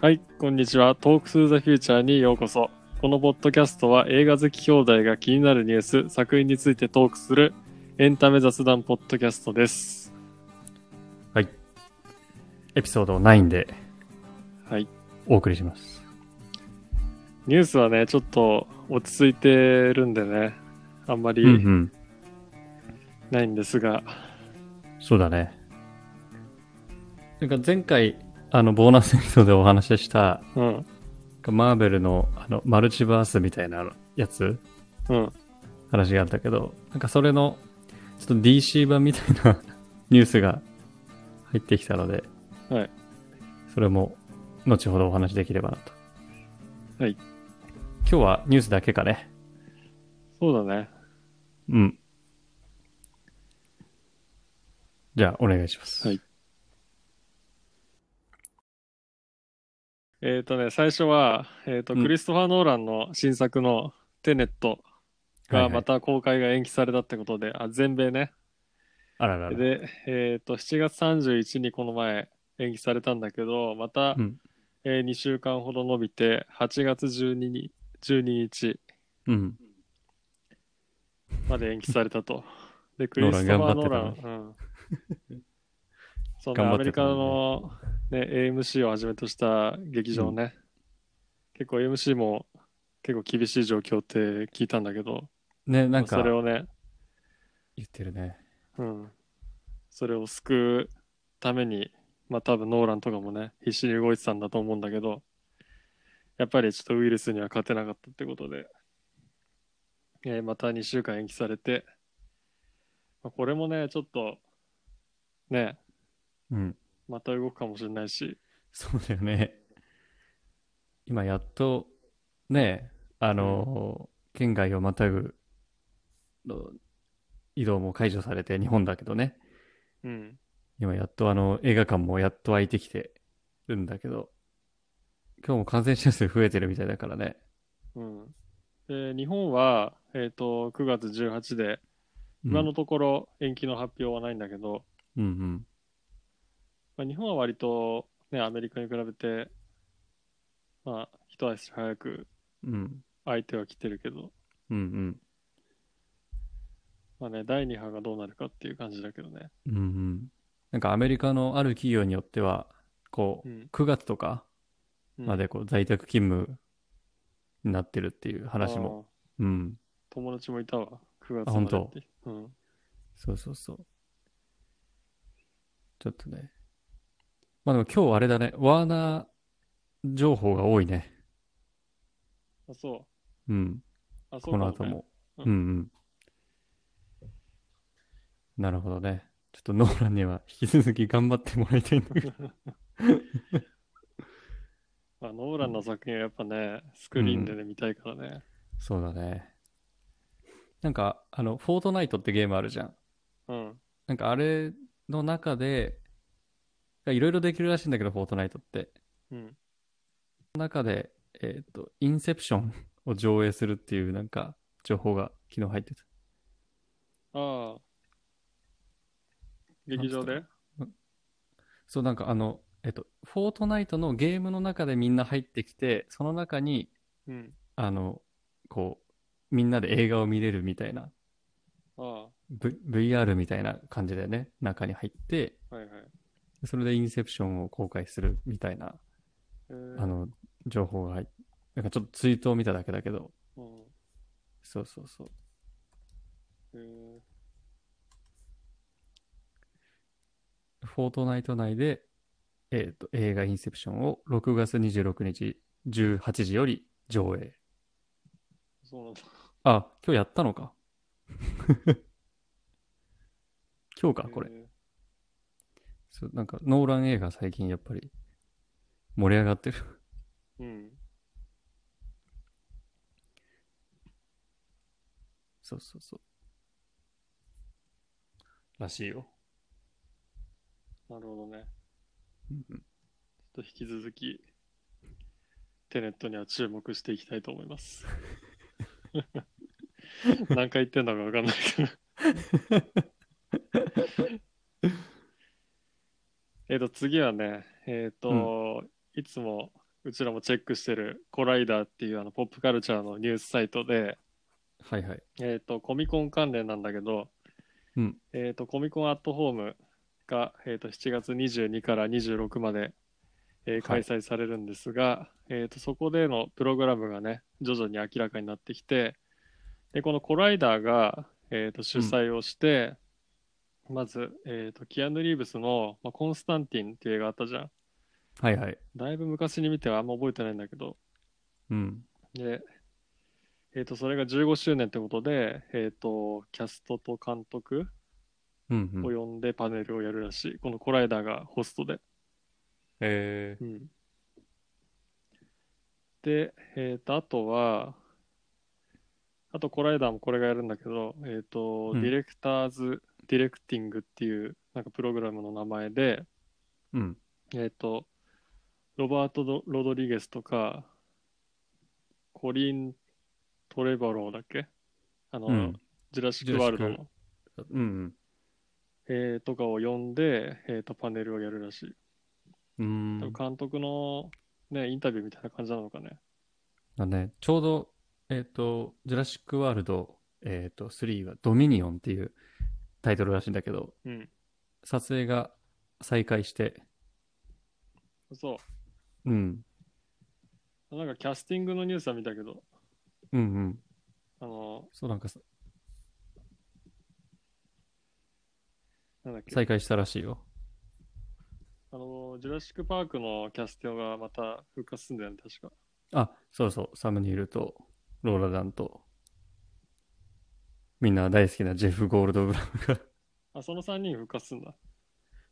はい、こんにちは。トークスーザフューチャーにようこそ。このポッドキャストは映画好き兄弟が気になるニュース、作品についてトークするエンタメ雑談ポッドキャストです。エピソード9ではい。お送りします。ニュースはね、ちょっと落ち着いてるんでね、あんまりうんうん。ないんですが、そうだね。なんか前回、あの、ボーナスエピソードでお話しした、うん、マーベルの、あの、マルチバースみたいなやつ、うん、話があったけど、なんかそれの、ちょっと DC 版みたいな ニュースが入ってきたので、はい。それも、後ほどお話しできればなと。はい。今日はニュースだけかね？そうだね。うん。じゃあ、お願いします。はいえっ、とね、最初は、えっ、と、うんクリストファー・ノーランの新作のテネットはいはいがまた公開が延期されたってことで、あ、全米ね。あららら。で、えっ、と、7月31日にこの前延期されたんだけど、また、うん。え2週間ほど伸びて、8月12日 ,12 日うん。まで延期されたと。で、クリストファー・ノーラン、うん。そうね、頑張ってアメリカたのの、ね、AMC をはじめとした劇場ね、結構 AMC も結構厳しい状況って聞いたんだけど、ね、なんかそれをね、言ってるね。うん、それを救うために、まあ多分ノーランとかもね、必死に動いてたんだと思うんだけど、やっぱりちょっとウイルスには勝てなかったってことで、えーまた2週間延期されて、まあ、これもね、ちょっと、ね、うん。また動くかもしれないし、そうだよね。今やっと、ね、あの、県外をまたぐの移動も解除されて、日本だけどね。うん、今やっとあの、映画館もやっと開いてきてるんだけど、今日も感染者数増えてるみたいだからね。うん。で、日本は、えっ、と、9月18で、うん今のところ延期の発表はないんだけど、うんうん。まあ、日本は割と、ね、アメリカに比べて、まあ、一足早くうん。相手は来てるけど、うんうん。まあね、第2波がどうなるかっていう感じだけどね。うんうん。なんかアメリカのある企業によっては、こう、うん。9月とかうんまでこう在宅勤務になってるっていう話も。うん。友達もいたわ、9月までって。うん。そうそうそう。ちょっとね。まあでも今日あれだね。ワーナー情報が多いね。あ、そうん。う。あ、そうこの後も。ううんんうん。なるほどね。ちょっとノーランには引き続き頑張ってもらいたいんだけど。まあ、ノーランの作品はやっぱね、スクリーンでね、見たいからね。そうだね。なんか、あの、フォートナイトってゲームあるじゃん。うん。なんかあれの中で、いろいろできるらしいんだけど、フォートナイトって。うん。その中で、えっ、と、インセプション を上映するっていうなんか情報が昨日入ってた。ああ。劇場で？そう、なんかあの、えっ、と、フォートナイトのゲームの中でみんな入ってきて、その中に、うん。あの、こう、みんなで映画を見れるみたいな、あ v、VR みたいな感じでね、中に入って、あ。はいはい。それでインセプションを公開するみたいな、えーあ、の、情報が入って、なんかちょっとツイートを見ただけだけど、うん。そうそうそう。えーフォートナイト内で、えっ、と、映画インセプションを6月26日18時より上映。そうなんだ。あ、今日やったのか。今日か、これ。えそうなんか、ノーラン映画最近やっぱり盛り上がってる。ーうん。そうそうそう。らしいよ。なるほどね。うんうんちょっと引き続き、テネットには注目していきたいと思います。何回言ってんのか分かんないけど。えっと、次はね、えっ、と、いつもうちらもチェックしてるコライダーっていうあのポップカルチャーのニュースサイトで、はいはい。えっ、と、コミコン関連なんだけど、うん。えっ、と、コミコンアットホームが、えー、と7月22から26まで、えー開催されるんですが、えー、とそこでのプログラムがね、徐々に明らかになってきて、で、このコライダーが、えー、と主催をして、まず、えー、とキアヌ・リーブスの、まあ、コンスタンティンっていう映画あったじゃん。はいはい。だいぶ昔に見てはあんま覚えてないんだけど、うん。で、えー、とそれが15周年ってことで、えー、とキャストと監督うんうん。を呼んでパネルをやるらしい。このコライダーがホストで。えで、えっ、と、あとは、あとコライダーもこれがやるんだけど、えっ、と、うんディレクターズ・ディレクティングっていうなんかプログラムの名前で、ー、うん。えっ、と、ロバートド・ロドリゲスとか、コリン・トレバローだっけ？あの、うんジュラシック・ワールドの、うんうん。えーとかを呼んで、えっ、と、パネルをやるらしい。うーん。監督の、ね、インタビューみたいな感じなのかね。だね、ちょうど、えっ、と、ジュラシック・ワールド、えっ、と、3はドミニオンっていうタイトルらしいんだけど、うん。撮影が再開して、そう。うん。なんかキャスティングのニュースは見たけど、うんうん。あの、そうなんかさなんだっけ、再開したらしいよ。あの、ジュラシック・パークのキャスティングがまた復活すんだよね、確か。あ、そうそう、サムニールとローラダンと、みんな大好きなジェフ・ゴールドブラムが。あ、その3人復活すんだ。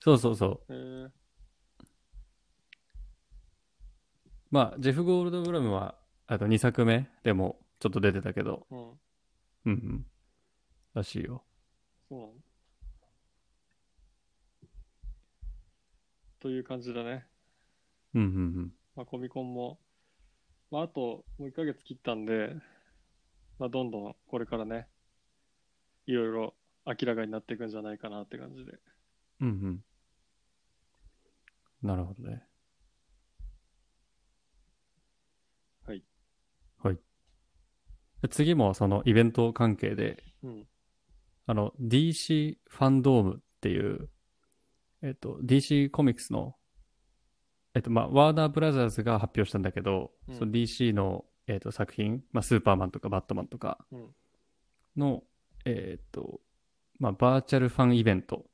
そうそうそう。えー、まあ、ジェフ・ゴールドブラムは、あと2作目でもちょっと出てたけど、うん。うんうん。らしいよ。そうなの。という感じだね。うんうんうん。まあ、コミコンも、まあ、あともう1ヶ月切ったんで、まあ、どんどんこれからね、いろいろ明らかになっていくんじゃないかなって感じで。うんうん。なるほどね。はい。はい。で次もそのイベント関係で、うん。あの、DC ファンドームっていう、えっと、DC コミックスの、えっと、まあ、ワーナーブラザーズが発表したんだけど、うんその DC の、えっと、作品、まあ、スーパーマンとかバットマンとかうん。の、えっと、まあ、バーチャルファンイベント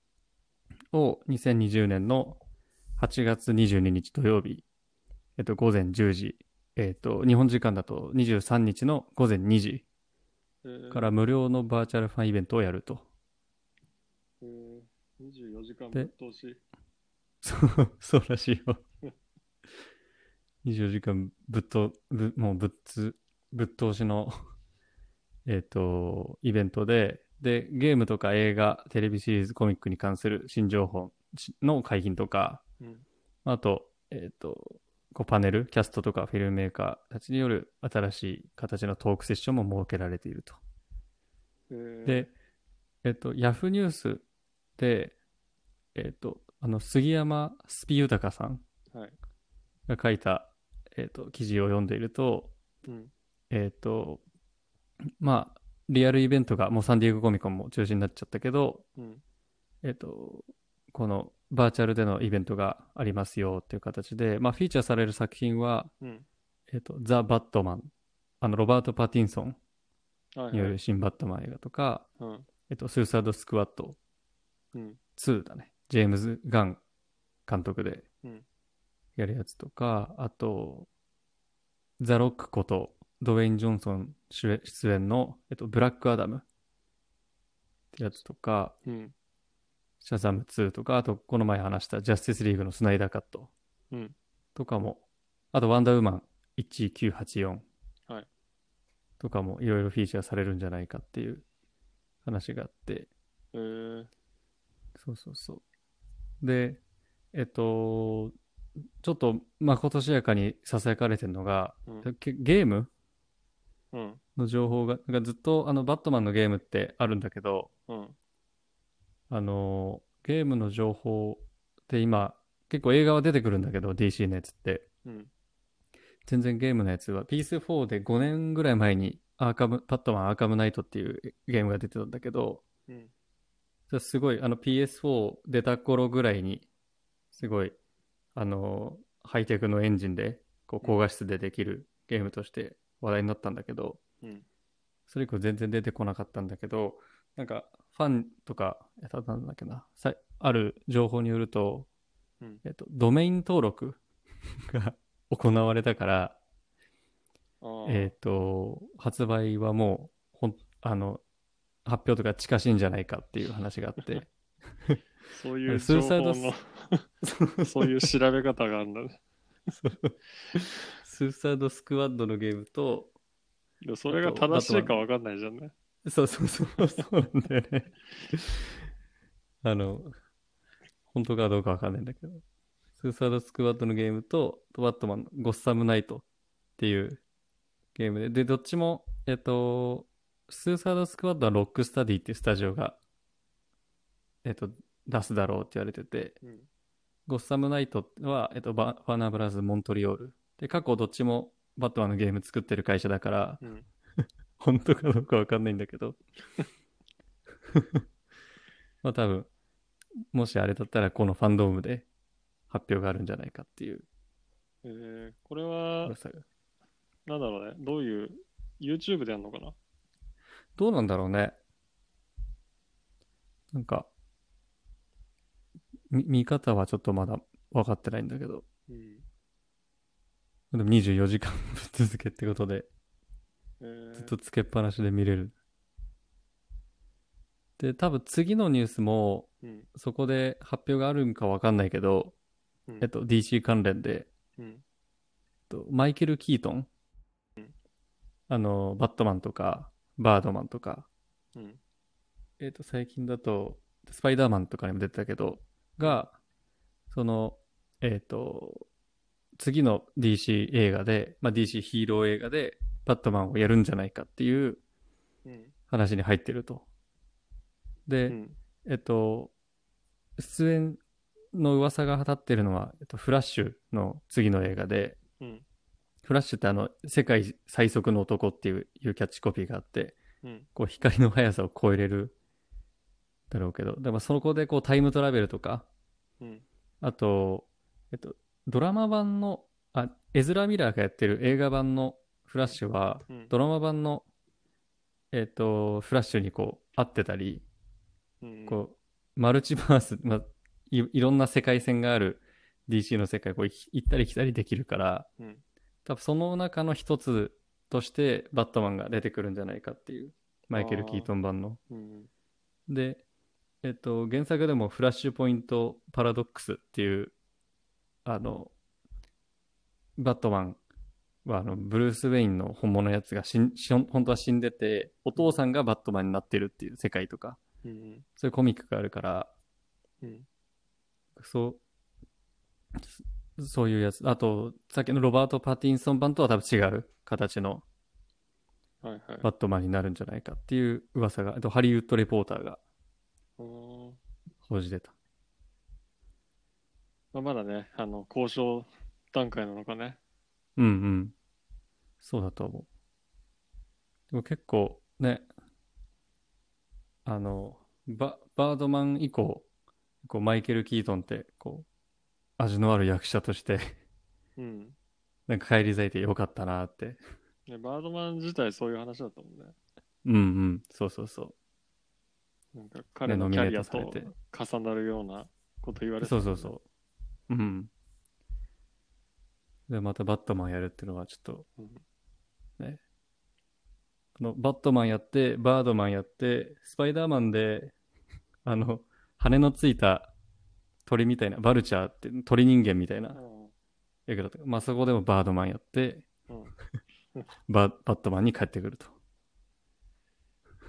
を2020年の8月22日土曜日、えっと、午前10時、えっと、日本時間だと23日の午前2時えーから無料のバーチャルファンイベントをやると。えー、24時間でぶっ通し。そう、そうらしいよ。24時間ぶっと、ぶもうぶっつ、ぶっ通しの、えっと、イベントで、で、ゲームとか映画、テレビシリーズ、コミックに関する新情報の解禁とか、うん。あと、えっ、と、こうパネル、キャストとかフィルムメーカーたちによる新しい形のトークセッションも設けられていると。えー、で、えっ、と、ヤフーニュースで、えっ、と、あの、杉山スピ豊さんはい。が書いた、えっ、と、記事を読んでいると、うん。えっ、と、まあ、リアルイベントがもうサンディエゴコミコンも中止になっちゃったけど、うん。えっ、と、このバーチャルでのイベントがありますよっていう形で、まあ、フィーチャーされる作品は、うん。えっ、と、ザ・バットマン、あの、ロバート・パティンソンはい、によるはい。新バットマン映画とか、うん。えっ、と、スーサイド・スクワッドうん。2だね。ジェームズ・ガン監督でうんやるやつとか、あと、ザ・ロックことドウェイン・ジョンソン主演出演の、えっと、ブラック・アダムってやつとか、うん。シャザム2とか、あと、この前話したジャスティスリーグのスナイダーカットうん。とかも、あと、ワンダーウーマン1984はいとかもいろいろフィーチャーされるんじゃないかっていう話があって、えー、そうそうそう。で、えっと、ちょっと、まことしやかに囁かれてるのが、うん。ゲゲームうん。の情報が、なんかずっとあのバットマンのゲームってあるんだけど、うん。あの、ゲームの情報って今、結構映画は出てくるんだけど、DC のやつって。うん。全然ゲームのやつは PS4 で5年ぐらい前にアーカム、パットマンアーカムナイトっていうゲームが出てたんだけど、うん。すごい、あの PS4 出た頃ぐらいに、すごい、あの、ハイテクのエンジンで、こう、高画質でできるゲームとして話題になったんだけど、うん。それ以降全然出てこなかったんだけど、なんか、ファンとか、えっと、なんだっけな、さある情報によると、うん。えっと、ドメイン登録 が行われたから、えっと、発売はもう、ほん、あの、発表とか近しいんじゃないかっていう話があって、そういう情報の、そう。いう調べ方があるんだね。スーサイドスクワッドのゲームと、でもそれが正しいかわかんないじゃんね。そうそうそう、そうなんだよね。あの、本当かどうかわかんないんだけど、スーサイドスクワッドのゲームと、バットマンのゴッサムナイトっていうゲームで、で、どっちも、えっと、スーサイドスクワッドはロックステディっていうスタジオが、えっと、出すだろうって言われてて、うん。ゴッサムナイトは、えっと、バファーナーブラザーズ・モントリオール。で、過去どっちもバットマンのゲーム作ってる会社だから、うん。本当かどうかわかんないんだけど。まあ多分、もしあれだったらこのファンドームで発表があるんじゃないかっていうえー、これは。なんだろうね。どういう、YouTube でやるのかな？どうなんだろうね。なんか、み見方はちょっとまだ分かってないんだけど。うん。でも24時間ぶ っ続けってことで、えーずっとつけっぱなしで見れる。で、多分次のニュースも、うん。そこで発表があるんかわかんないけど、うんえっと、DC 関連で、うん。えっとマイケル・キートン、うんあの、バットマンとか、バードマンとか、うん。えっと、最近だと、スパイダーマンとかにも出てたけど、が、その、えっと、次の DC 映画で、まあ、DC ヒーロー映画で、バットマンをやるんじゃないかっていううん。話に入ってると。で、うん。えっと、出演の噂が立ってるのは、えっと、フラッシュの次の映画で、うん。フラッシュってあの、世界最速の男っていういうキャッチコピーがあって、うん。こう光の速さを超えれるだろうけど、でもそこでこうタイムトラベルとか、うん。あと、えっと、ドラマ版の、あ、エズラ・ミラーがやってる映画版のフラッシュは、うん。ドラマ版の、えっと、フラッシュにこう、合ってたり、うん。こう、マルチバース、まあ、いいろんな世界線がある DC の世界、こう、い行ったり来たりできるから、うん。多分その中の一つとして、バットマンが出てくるんじゃないかっていう、マイケル・キートン版の。うん。で、えっと、原作でもフラッシュポイントパラドックスっていう、あの、バットマンは、あの、ブルース・ウェインの本物のやつが死ん、死ん本当は死んでて、お父さんがバットマンになってるっていう世界とか、うん。そういうコミックがあるから、うん。そう、そういうやつ。あと、さっきのロバート・パティンソン版とは多分違う形のはいはい。バットマンになるんじゃないかっていう噂が、あとハリウッド・レポーターがうん報じてた。まあ、まだね、あの、交渉段階なのかね。うんうん。そうだと思う。でも結構ね、あの、ババードマン以降、こうマイケル・キートンって、こう、味のある役者として、うん。なんか帰り咲いてよかったなって。ね、バードマン自体そういう話だったもんね。うんうん。そうそうそう。なんか彼のキャリアと重なるようなこと言われてねそうそうそう。うん。で、またバットマンやるっていうのはちょっと、うんね。このバットマンやって、バードマンやって、スパイダーマンで、あの、羽のついた鳥みたいな、バルチャーって鳥人間みたいな役だった。まあそこでもバードマンやって。ババットマンに帰ってくると。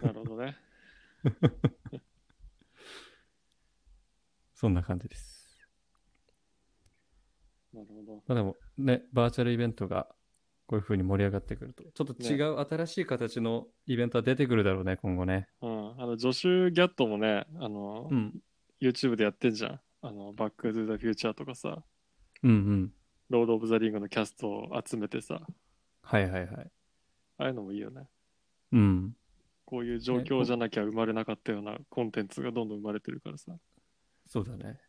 なるほどね。そんな感じです。なるほど。まあでもね、バーチャルイベントがこういう風に盛り上がってくると、ちょっと違う新しい形のイベントは出てくるだろうね、今後ね。うん。あの、ジョシュ・ギャットもね、あの、うん。YouTube でやってんじゃん。あの、バック・トゥ・ザ・フューチャーとかさ。うんうん。ロード・オブ・ザ・リングのキャストを集めてさ、はいはいはい。ああいうのもいいよね。うん。こういう状況じゃなきゃ生まれなかったようなコンテンツがどんどん生まれてるからさ。そうだね。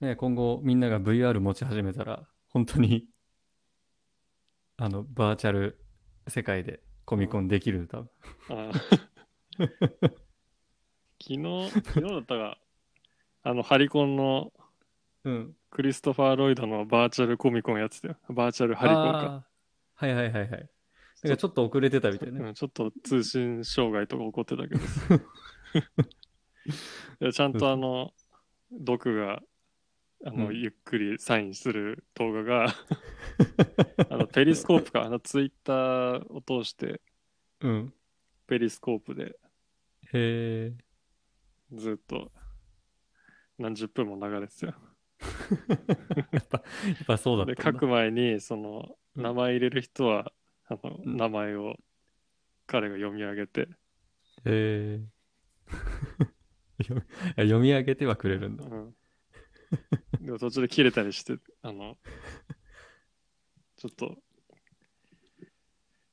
ね今後みんなが VR 持ち始めたら、本当に、あの、バーチャル世界でコミコンできる、多分。昨日、昨日だったが、あの、ハリコンのうん。クリストファー・ロイドのバーチャルコミコンやってたよ。バーチャルハリコンか。はいはいはいはい。だからちょっと遅れてたみたいね。うん、ちょっと通信障害とか起こってたけど ちゃんとあの、ドクが、あの、うんゆっくりサインする動画が、あの、ペリスコープか、あの、ツイッターを通して、うん。ペリスコープでへえ。ずっと何十分も流れてたよ。やっぱ、やっぱそうだで、ったんだ。書く前に、その、うん名前入れる人は、あの、うん名前を彼が読み上げて、へえ。読み読み上げてはくれるんだ。うん。でも途中で切れたりして、あの、ちょっと、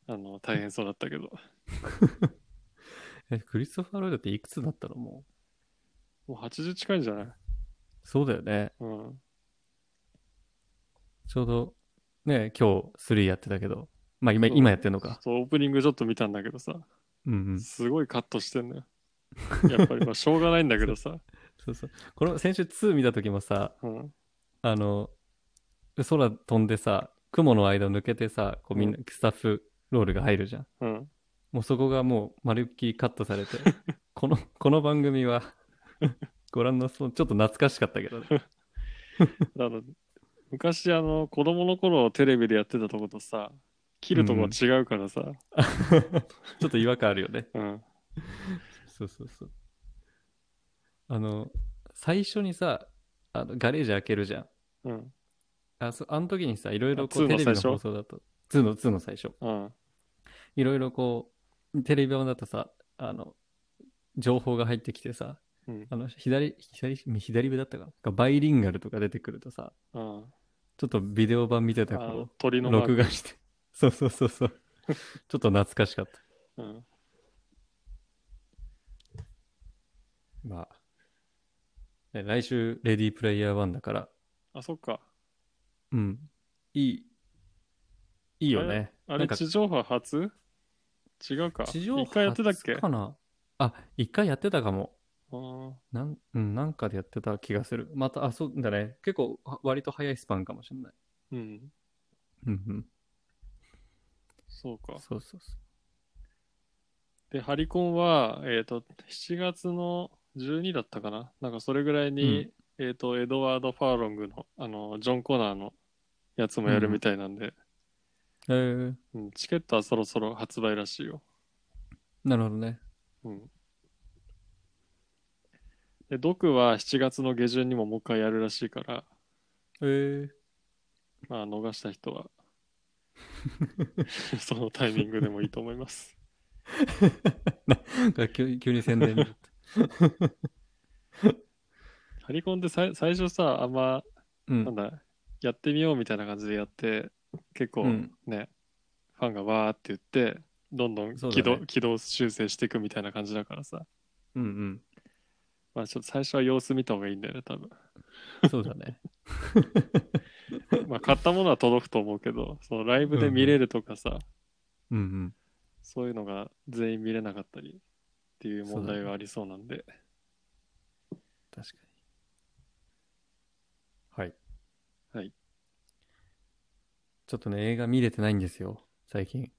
あの、大変そうだったけど、え、クリストファー・ロイドっていくつだったの？もう。もう80近いんじゃない？そうだよね。うん。ちょうど、ね、今日3やってたけど、まあ今、今やってんのか。そう、オープニングちょっと見たんだけどさ、うんうん。すごいカットしてんのよ。やっぱり、まあ、しょうがないんだけどさ、そうそう。この先週2見た時もさ、うん。あの、空飛んでさ、雲の間を抜けてさ、こうみんな、スタッフロールが入るじゃん。うん。もうそこがもうまるっきりカットされて、この、この番組は、ご覧のちょっと懐かしかったけどね。あの昔、あの、子供の頃テレビでやってたとことさ、切るとこ違うからさ、ちょっと違和感あるよね。うん。そうそうそう。あの、最初にさ、あのガレージ開けるじゃん。うん。あそあの時にさ、いろいろこあ2うテレビのの最初？放送だと、2の、2の最初。うん。いろいろこう、テレビ版だとさ、あの、情報が入ってきてさ、うん。あの、左、左、左上だったかな？バイリンガルとか出てくるとさ、うん。ちょっとビデオ版見てたあの頃、鳥のマーク録画して。そうそうそうそう。ちょっと懐かしかった。うん。まあ。ね来週、レディープレイヤー1だから、あ、そっか。うん。いい、いいよね。あれ、地上波初？違うか。地上一回やってたっけ？初かな？あ、一回やってたかも。なん、うん、なんかでやってた気がする。また、あ、そうだね。結構、は割と早いスパンかもしれない。うん。うんうん。そうか。そうそうそで、ハリコンは、えっ、と、7月の12だったかな？なんかそれぐらいに、えっ、と、エドワード・ファーロングの、あの、ジョン・コナーのやつもやるみたいなんで、う。えー、うんチケットはそろそろ発売らしいよ。なるほどね。うん。で、ドクは7月の下旬にももう一回やるらしいから、えー、まあ、逃した人は、そのタイミングでもいいと思います。なんか急急に宣伝になった。ハリコンってさい最初さ、あんま、うん。なんだ、やってみようみたいな感じでやって、結構うんね、ファンがわーって言って、どんどんそうだ軌道,、ね軌道修正していくみたいな感じだからさ、うんまあちょっと最初は様子見た方がいいんだよね、多分。うん。そうだね。まあ買ったものは届くと思うけど、そのライブで見れるとかさ、うんうん。そういうのが全員見れなかったりっていう問題がありそうなんで、確かに。はい。はい。ちょっとね、映画見れてないんですよ、最近。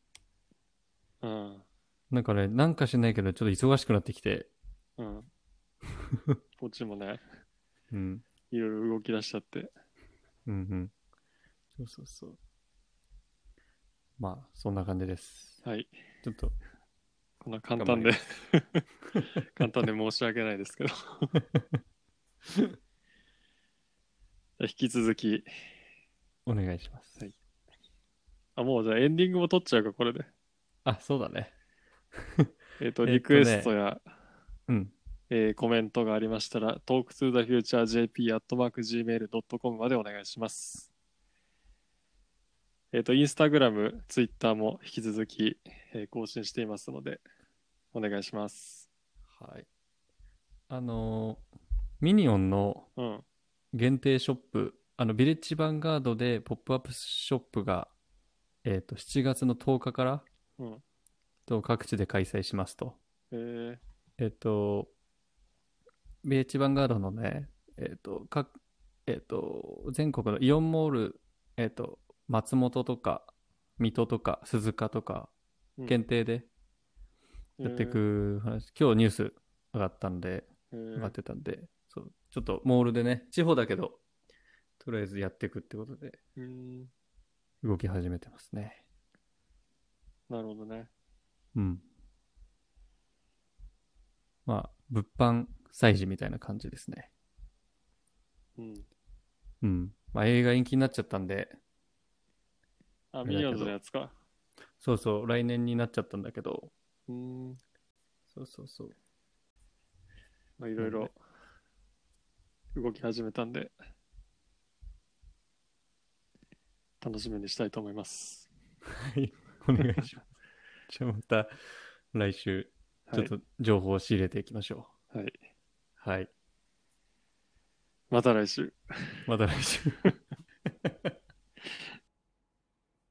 うん、なんかね、なんかしないけど、ちょっと忙しくなってきて。うん。こっちもね、うん。いろいろ動き出しちゃって、うんうん。そうそうそう。まあ、そんな感じです。はい。ちょっと、こんな簡単で、簡単で申し訳ないですけど。引き続き、お願いします。はいあ、もうじゃあエンディングも撮っちゃうか、これで。あ、そうだね。えっ、と、リクエストや、うん。えーコメントがありましたら、talktothefuturejp.gmail.com までお願いします。えっ、と、インスタグラム、ツイッターも引き続き、えー更新していますので、お願いします。はい。あのーミニオンのうん。限定ショップ、あの、ビレッジヴァンガードでポップアップショップが、えっ、と、7月の10日から、うん。と各地で開催しますと。えー、えっ、と、ビレッジヴァンガードのね、えっ、と、各、えっ、と、全国のイオンモール、えっ、と、松本とか、水戸とか、鈴鹿とか、うん限定でやっていく話、今日ニュース上がったんで、えー上がってたんで、そう、ちょっとモールでね、地方だけど、とりあえずやっていくってことで。動き始めてますね。なるほどね。うん。まあ、物販催事みたいな感じですね。うん。うん。まあ、映画延期になっちゃったんで、あ、ミニオンズのやつか。そうそう、来年になっちゃったんだけど、うーん。そうそうそう。まあ、いろいろ動き始めたんで、楽しみにしたいと思います。はい、お願いします。じゃあまた来週、ちょっと情報を仕入れていきましょはい。はい。う。はい。また来週。また来週。